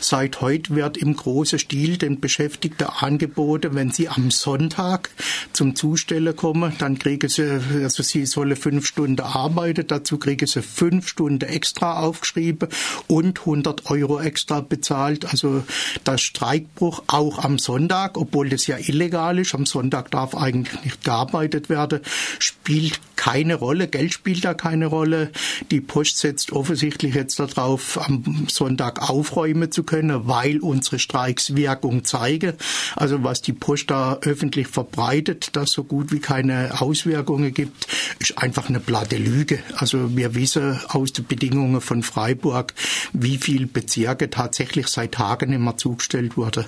Seit heute wird im großen Stil den Beschäftigten angeboten, wenn sie am Sonntag zum Zustellen kommen, dann kriegen sie, also sie sollen fünf Stunden arbeiten, dazu kriegen sie fünf Stunden extra aufgeschrieben und 100 Euro extra bezahlt. Also der Streikbruch auch am Sonntag, obwohl das ja illegal ist, am Sonntag darf eigentlich nicht gearbeitet werden, spielt keine Rolle. Geld spielt da keine Rolle. Die Post setzt offensichtlich jetzt darauf, am Sonntag aufräumen zu können, weil unsere Streiks Wirkung zeigen. Also was die Post da öffentlich verbreitet, dass so gut wie keine Auswirkungen gibt, ist einfach eine platte Lüge. Also wir wissen aus den Bedingungen von Freiburg, wie viel Bezirke tatsächlich seit Tagen immer zugestellt wurde.